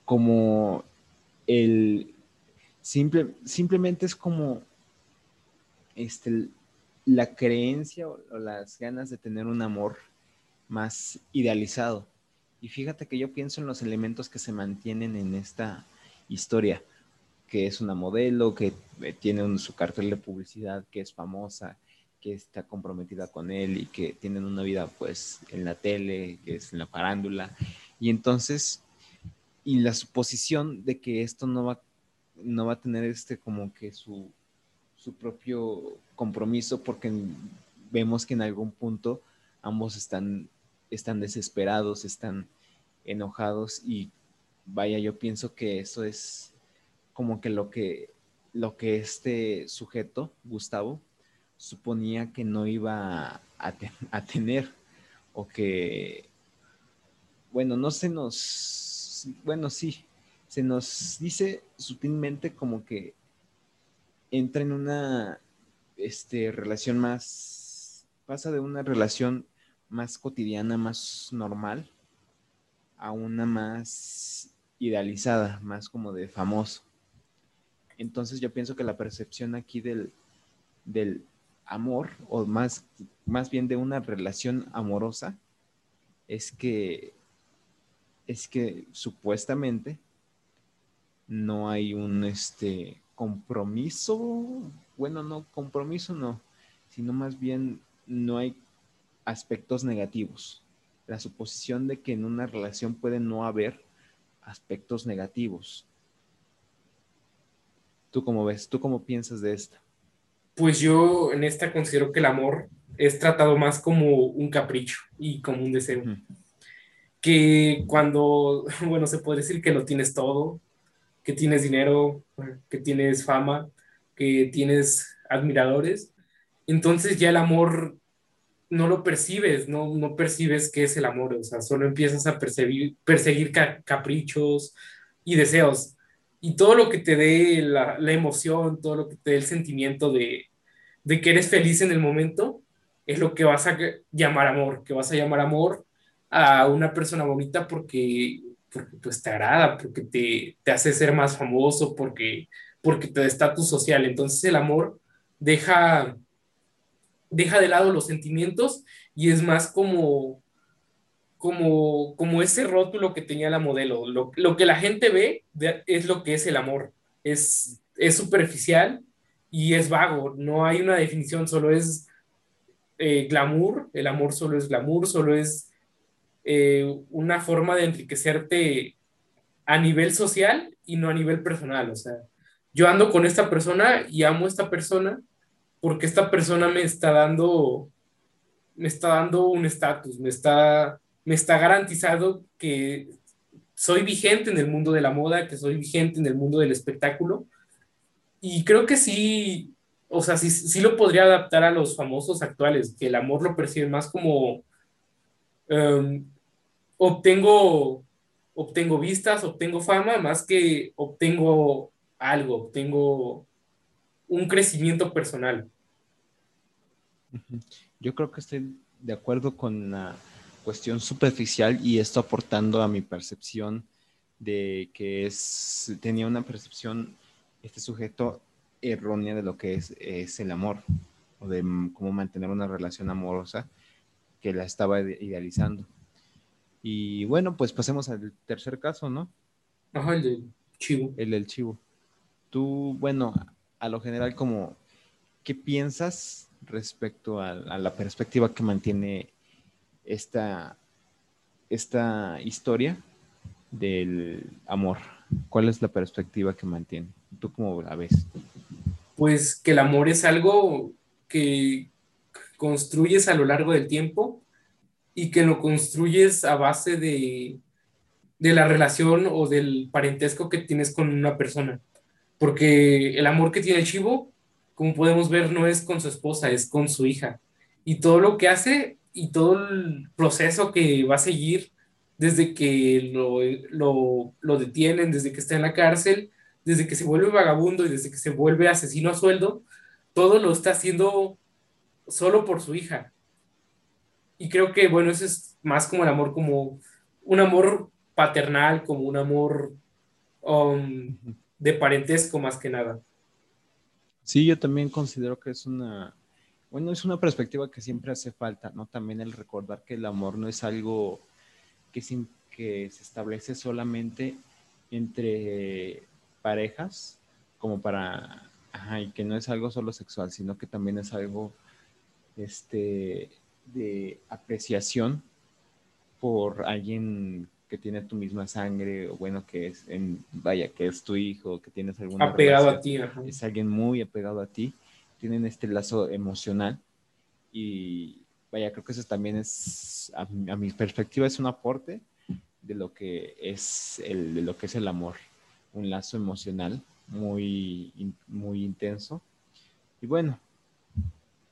como el simple, simplemente es como este, la creencia o, las ganas de tener un amor más idealizado. Y fíjate que yo pienso en los elementos que se mantienen en esta historia, que es una modelo, que eh, tiene su cartel de publicidad, que es famosa, que está comprometida con él y que tienen una vida pues en la tele, que es en la parándula. Y entonces, y la suposición de que esto no va, no va a tener este como que su su propio compromiso porque vemos que en algún punto ambos están, están desesperados, están enojados y vaya, yo pienso que eso es como que lo que, lo que este sujeto, Gustavo, suponía que no iba a, a tener o que, bueno, no se nos, bueno, sí, se nos dice sutilmente como que entra en una este, relación más, pasa de una relación más cotidiana, más normal, a una más idealizada, más como de famoso. Entonces yo pienso que la percepción aquí del, del amor, o más, más bien de una relación amorosa, es que, es que supuestamente no hay un, este, compromiso, bueno, no, compromiso no, sino más bien no hay aspectos negativos. La suposición de que en una relación puede no haber aspectos negativos. ¿Tú cómo ves? ¿Tú cómo piensas de esta? Pues yo en esta considero que el amor es tratado más como un capricho y como un deseo. Que cuando, *laughs* bueno, se puede decir que lo tienes todo, que tienes dinero, que tienes fama, que tienes admiradores, entonces ya el amor no lo percibes, no, no percibes qué es el amor, o sea, solo empiezas a perseguir, perseguir caprichos y deseos. Y todo lo que te dé la, la, emoción, todo lo que te dé el sentimiento de, de que eres feliz en el momento, es lo que vas a llamar amor, que vas a llamar amor a una persona bonita porque porque pues te agrada, porque te, te hace ser más famoso, porque, porque te da estatus social. Entonces el amor deja, deja de lado los sentimientos y es más como, como, como ese rótulo que tenía la modelo. Lo, lo que la gente ve es lo que es el amor. Es, es superficial y es vago. No hay una definición, solo es eh, glamour. El amor solo es glamour, solo es eh, una forma de enriquecerte a nivel social y no a nivel personal. O sea, yo ando con esta persona y amo a esta persona porque esta persona me está dando, me está dando un estatus, me está, me está garantizado que soy vigente en el mundo de la moda, que soy vigente en el mundo del espectáculo. Y creo que sí, o sea, sí, sí lo podría adaptar a los famosos actuales, que el amor lo perciben más como em, obtengo, obtengo vistas, obtengo fama, más que obtengo algo, obtengo un crecimiento personal. Yo creo que estoy de acuerdo con la cuestión superficial y esto aportando a mi percepción de que es, tenía una percepción, este sujeto, errónea de lo que es, es el amor o de cómo mantener una relación amorosa que la estaba idealizando. Y bueno, pues pasemos al tercer caso, ¿no? Ajá, el del chivo. El del chivo. Tú, bueno, a lo general, como, ¿qué piensas respecto a, a la perspectiva que mantiene esta, esta historia del amor? ¿Cuál es la perspectiva que mantiene? ¿Tú cómo la ves? Pues que el amor es algo que construyes a lo largo del tiempo y que lo construyes a base de, de la relación o del parentesco que tienes con una persona. Porque el amor que tiene chivo, como podemos ver, no es con su esposa, es con su hija. Y todo lo que hace y todo el proceso que va a seguir desde que lo, lo, lo, detienen, desde que está en la cárcel, desde que se vuelve vagabundo y desde que se vuelve asesino a sueldo, todo lo está haciendo solo por su hija. Y creo que, bueno, eso es más como el amor, como un amor paternal, como un amor um, de parentesco más que nada. Sí, yo también considero que es una, bueno, es una perspectiva que siempre hace falta, ¿no? También el recordar que el amor no es algo que, sin, que se establece solamente entre parejas, como para, ajá, y que no es algo solo sexual, sino que también es algo, este, de apreciación por alguien que tiene tu misma sangre, o bueno, que es, en, vaya, que es tu hijo, que tienes alguna Apegado a ti, Es alguien muy apegado a ti tienen este lazo emocional y vaya, creo que eso también es, a, mi perspectiva, es un aporte de lo que es el, de lo que es el amor, un lazo emocional muy, muy intenso. Y bueno,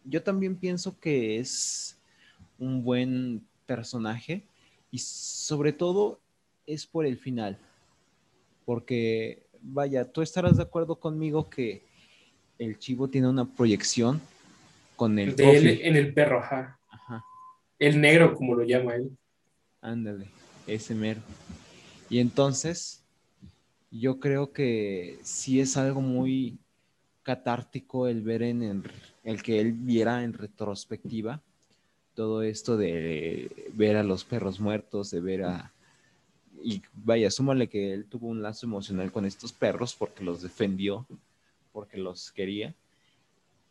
yo también pienso que es un buen personaje y sobre todo es por el final, porque vaya, tú estarás de acuerdo conmigo que el chivo tiene una proyección con el... De en el perro, ajá. El negro, como lo llama él. Ándale, ese mero. Y entonces, yo creo que sí es algo muy catártico el ver en el, que él viera en retrospectiva todo esto de ver a los perros muertos, de ver a... Y vaya, súmale que él tuvo un lazo emocional con estos perros porque los defendió porque los quería.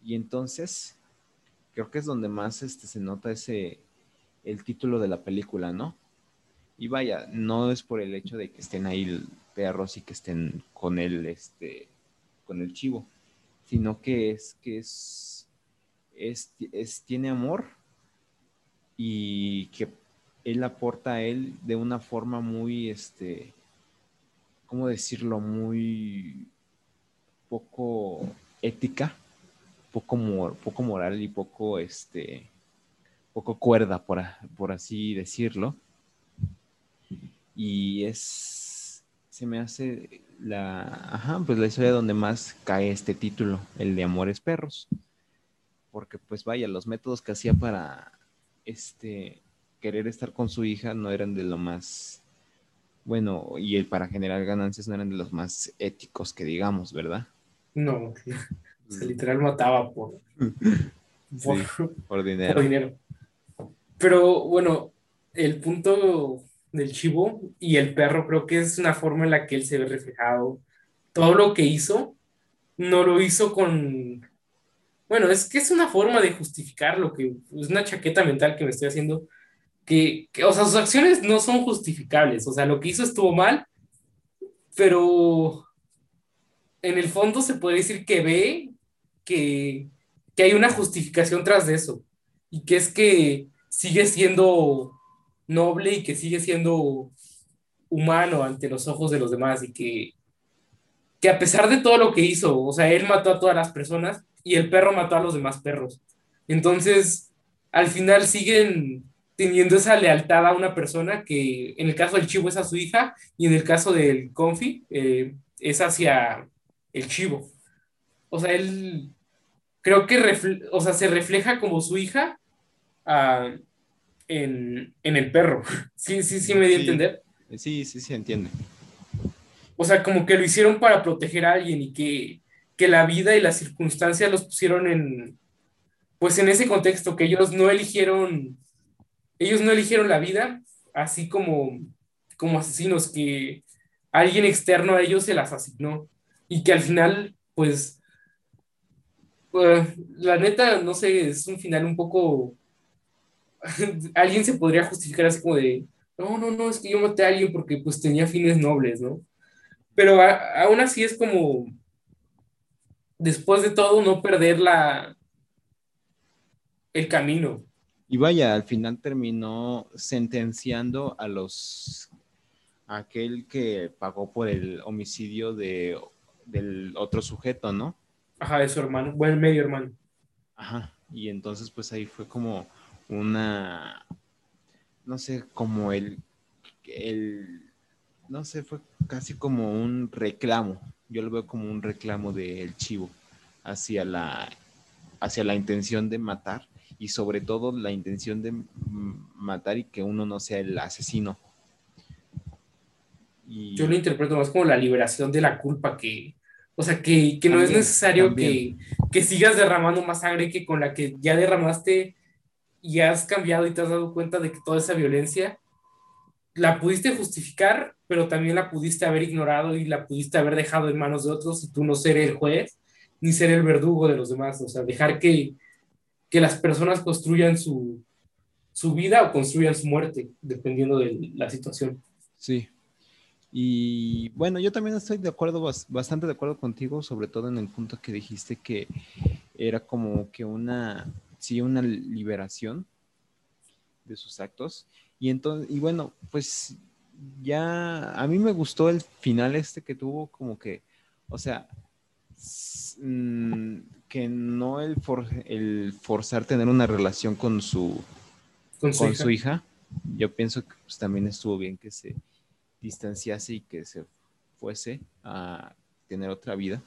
Y entonces, creo que es donde más este, se nota ese, el título de la película, ¿no? Y vaya, no es por el hecho de que estén ahí perros y que estén con él, este, con el chivo, sino que es que es, es, es tiene amor y que él aporta a él de una forma muy, este, ¿cómo decirlo? Muy poco ética, poco, poco moral y poco, este, poco cuerda, por, por así decirlo. Y es, se me hace la, ajá, pues la historia donde más cae este título, el de Amores Perros. Porque pues vaya, los métodos que hacía para, este, querer estar con su hija no eran de lo más, bueno, y el para generar ganancias no eran de los más éticos que digamos, ¿verdad? No, se literal mataba por, *laughs* por, dinero. Pero bueno, el punto del chivo y el perro creo que es una forma en la que él se ve reflejado. Todo lo que hizo, no lo hizo con... Bueno, es que es una forma de justificar lo que es una chaqueta mental que me estoy haciendo. Que, que, o sea, sus acciones no son justificables. O sea, lo que hizo estuvo mal, pero en el fondo se puede decir que ve que, hay una justificación tras de eso y que es que sigue siendo noble y que sigue siendo humano ante los ojos de los demás y que, que a pesar de todo lo que hizo, o sea, él mató a todas las personas y el perro mató a los demás perros. Entonces, al final siguen teniendo esa lealtad a una persona que en el caso del chivo es a su hija y en el caso del confi eh, es hacia el chivo. O sea, él creo que o sea, se refleja como su hija ah, en, el perro. *laughs* Sí, sí, sí me di a entender. Sí, sí, sí, entiende. O sea, como que lo hicieron para proteger a alguien y que, que la vida y las circunstancias los pusieron en, pues en ese contexto, que ellos no eligieron ellos no eligieron la vida, así como, como asesinos, que alguien externo a ellos se las asignó y que al final, pues, pues la neta, no sé, es un final un poco... *laughs* alguien se podría justificar así como de, no, no, no, es que yo maté a alguien porque pues tenía fines nobles, ¿no? Pero aún así es como, después de todo, no perder la, el camino. Y vaya, al final terminó sentenciando a los aquel que pagó por el homicidio de, del otro sujeto, ¿no? Ajá, de su hermano, bueno, medio hermano. Ajá, y entonces pues ahí fue como una, no sé, como el, el, no sé, fue casi como un reclamo, yo lo veo como un reclamo del chivo hacia la, hacia la intención de matar y sobre todo la intención de matar y que uno no sea el asesino. Yo lo interpreto más como la liberación de la culpa que, o sea, que, no es necesario que, que, sigas derramando más sangre que con la que ya derramaste y has cambiado y te has dado cuenta de que toda esa violencia la pudiste justificar, pero también la pudiste haber ignorado y la pudiste haber dejado en manos de otros y tú no ser el juez ni ser el verdugo de los demás, o sea, dejar que, que las personas construyan su, su vida o construyan su muerte, dependiendo de la situación. Sí. Y bueno, yo también estoy de acuerdo, bastante de acuerdo contigo, sobre todo en el punto que dijiste que era como que una, sí, una liberación de sus actos. Y entonces, y bueno, pues ya a mí me gustó el final este que tuvo, como que, o sea, mm, que no el, for, el forzar tener una relación con su, con, su, hija? yo pienso que pues, también estuvo bien que se distanciase y que se fuese a tener otra vida.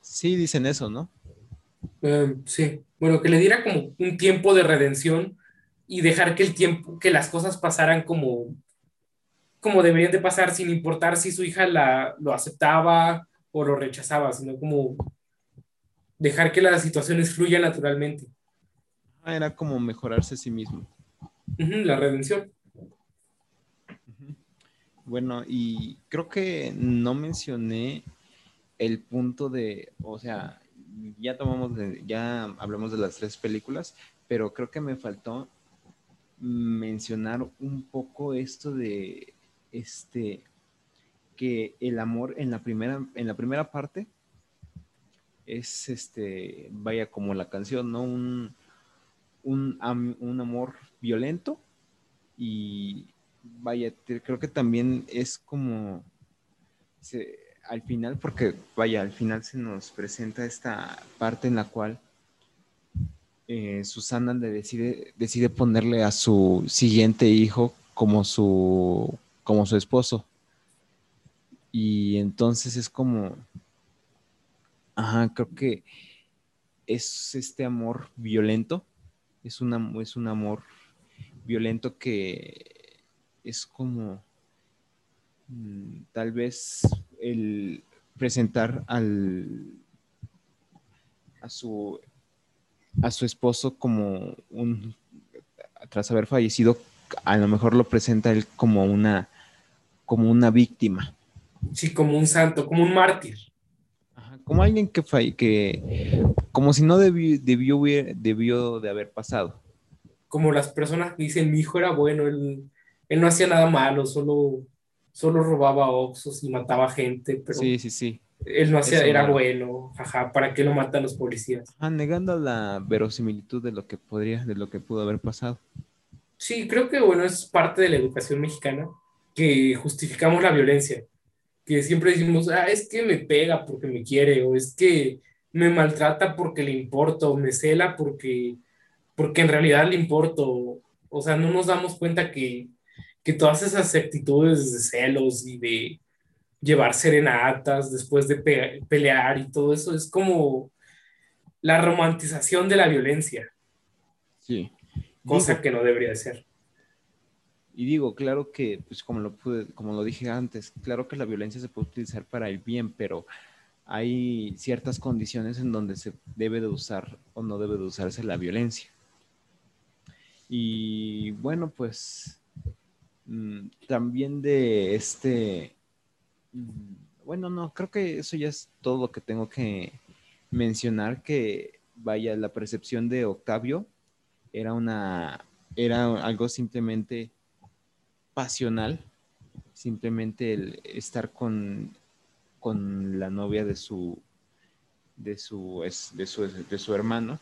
Sí, dicen eso, ¿no? Em, sí, bueno, que le diera como un tiempo de redención y dejar que el tiempo, que las cosas pasaran como, como deberían de pasar, sin importar si su hija la, lo aceptaba o lo rechazaba, sino como dejar que las situaciones fluyan naturalmente. Ah, era como mejorarse a sí mismo. la redención. Bueno, y creo que no mencioné el punto de, o sea, ya tomamos, ya hablamos de las tres películas, pero creo que me faltó mencionar un poco esto de, este, que el amor en la primera, en la primera parte es este, vaya como la canción, ¿no? Un, un, amor violento y vaya, creo que también es como al final, porque vaya, al final se nos presenta esta parte en la cual eh, Susana le decide, decide ponerle a su siguiente hijo como su, como su esposo. Y entonces es como, Ajá, creo que es este amor violento, es, una, es un amor violento que es como mm, tal vez el presentar al a su a su esposo como un tras haber fallecido a lo mejor lo presenta él como una como una víctima sí como un santo como un mártir como alguien que, que como si no debió, debió, de haber pasado. Como las personas que dicen, mi hijo era bueno, él, él no hacía nada malo, solo, solo robaba oxos y mataba gente, pero sí, sí, sí. Él no hacía, era bueno, ajá, ¿para qué lo matan los policías? Ah, negando la verosimilitud de lo que podría, de lo que pudo haber pasado. Sí, creo que bueno, es parte de la educación mexicana, que justificamos la violencia, que siempre decimos, ah, es que me pega porque me quiere, o es que me maltrata porque le importo, o me cela porque, porque en realidad le importo. O sea, no nos damos cuenta que, que todas esas actitudes de celos y de llevar serenatas después de pelear y todo eso es como la romantización de la violencia. Sí. Cosa que no debería ser. Y digo, claro que, pues como lo, pude, como lo dije antes, claro que la violencia se puede utilizar para el bien, pero hay ciertas condiciones en donde se debe de usar o no debe de usarse la violencia. Y bueno, pues mm, también de este, bueno, no, creo que eso ya es todo lo que tengo que mencionar, que vaya, la percepción de Octavio era una, era algo simplemente pasional, simplemente el estar con, con la novia de su, de su, de su, de su hermano,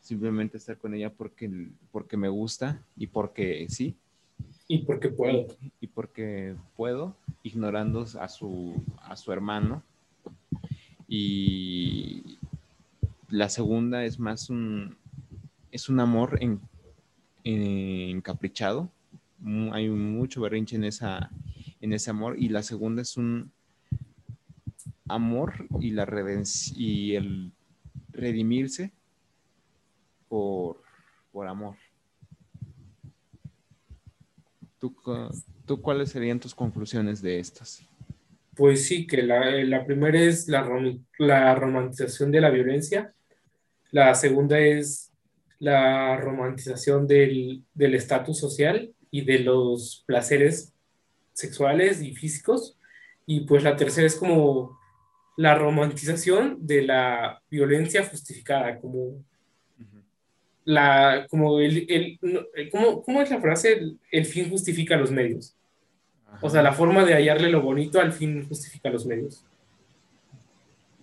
simplemente estar con ella porque, porque me gusta y porque sí. Y porque puedo. Y, porque puedo, ignorando a su, a su hermano. Y la segunda es más un, es un amor en, encaprichado, hay mucho berrinche en, esa, en ese amor. Y la segunda es un amor y, la y el redimirse por, por amor. ¿Tú, ¿Tú, cuáles serían tus conclusiones de estas? Pues sí, que la, la primera es la, la romantización de la violencia, la segunda es la romantización del estatus social y de los placeres sexuales y físicos. Y pues la tercera es como la romantización de la violencia justificada, como la, como el, el ¿cómo, es la frase? El, fin justifica los medios. O sea, la forma de hallarle lo bonito al fin justifica los medios.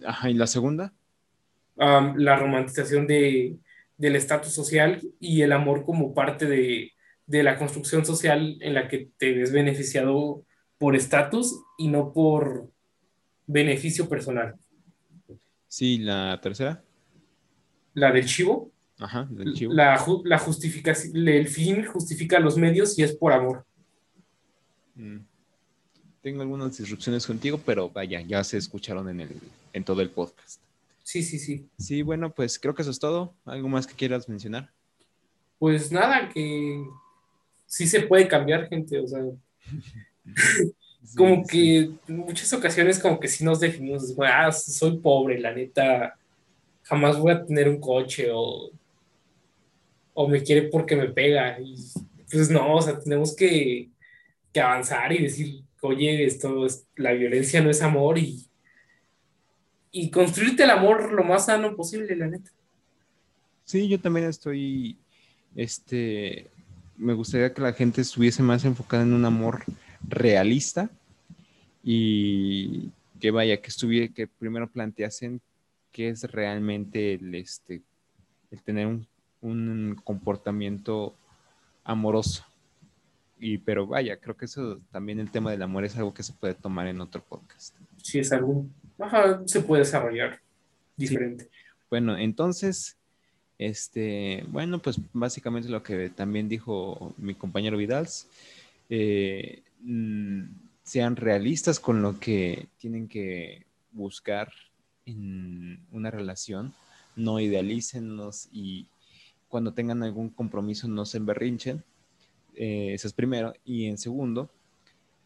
Ajá, ¿y la segunda? la romantización de, del estatus social y el amor como parte de, de la construcción social en la que te ves beneficiado por estatus y no por beneficio personal. Sí, la tercera. La del chivo. Ajá, del chivo. La, la justificación, el fin justifica los medios y es por amor. Mm. Tengo algunas disrupciones contigo, pero vaya, ya se escucharon en, el, en todo el podcast. Sí, sí, sí. Sí, bueno, pues creo que eso es todo. ¿Algo más que quieras mencionar? Pues nada, que sí se puede cambiar, gente, o sea, *laughs* como que en muchas ocasiones como que sí nos definimos, ah, soy pobre, la neta, jamás voy a tener un coche o, o me quiere porque me pega. Y pues no, o sea, tenemos que, que avanzar y decir, oye, esto es, la violencia no es amor y, y construirte el amor lo más sano posible, la neta. Sí, yo también estoy, este, me gustaría que la gente estuviese más enfocada en un amor realista y que vaya, que estuviera, que primero planteasen qué es realmente el, este, el tener un, un comportamiento amoroso. Y, pero vaya, creo que eso también el tema del amor es algo que se puede tomar en otro podcast. Sí, es algo, se puede desarrollar diferente. Bueno, entonces, este, bueno, pues básicamente lo que también dijo mi compañero Vidals, eh, mm, sean realistas con lo que tienen que buscar en una relación, no idealícenlos y cuando tengan algún compromiso no se emberrinchen, eh, es primero, y en segundo,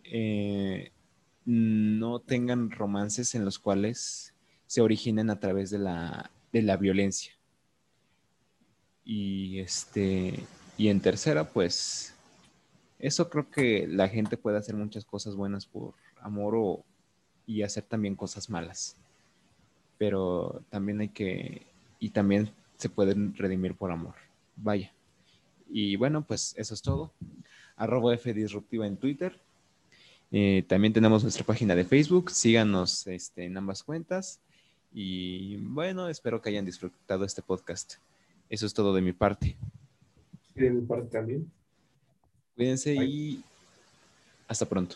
eh, no tengan romances en los cuales se originen a través de la, de la violencia y este, y en tercera, pues, eso creo que la gente puede hacer muchas cosas buenas por amor o, y hacer también cosas malas. Pero también hay que, y también se pueden redimir por amor. Vaya. Y bueno, pues eso es todo. Arroba F Disruptiva en Twitter. Eh, también tenemos nuestra página de Facebook. Síganos este, en ambas cuentas. Y bueno, espero que hayan disfrutado este podcast. Eso es todo de mi parte. Y de mi parte también. Cuídense y Hasta pronto.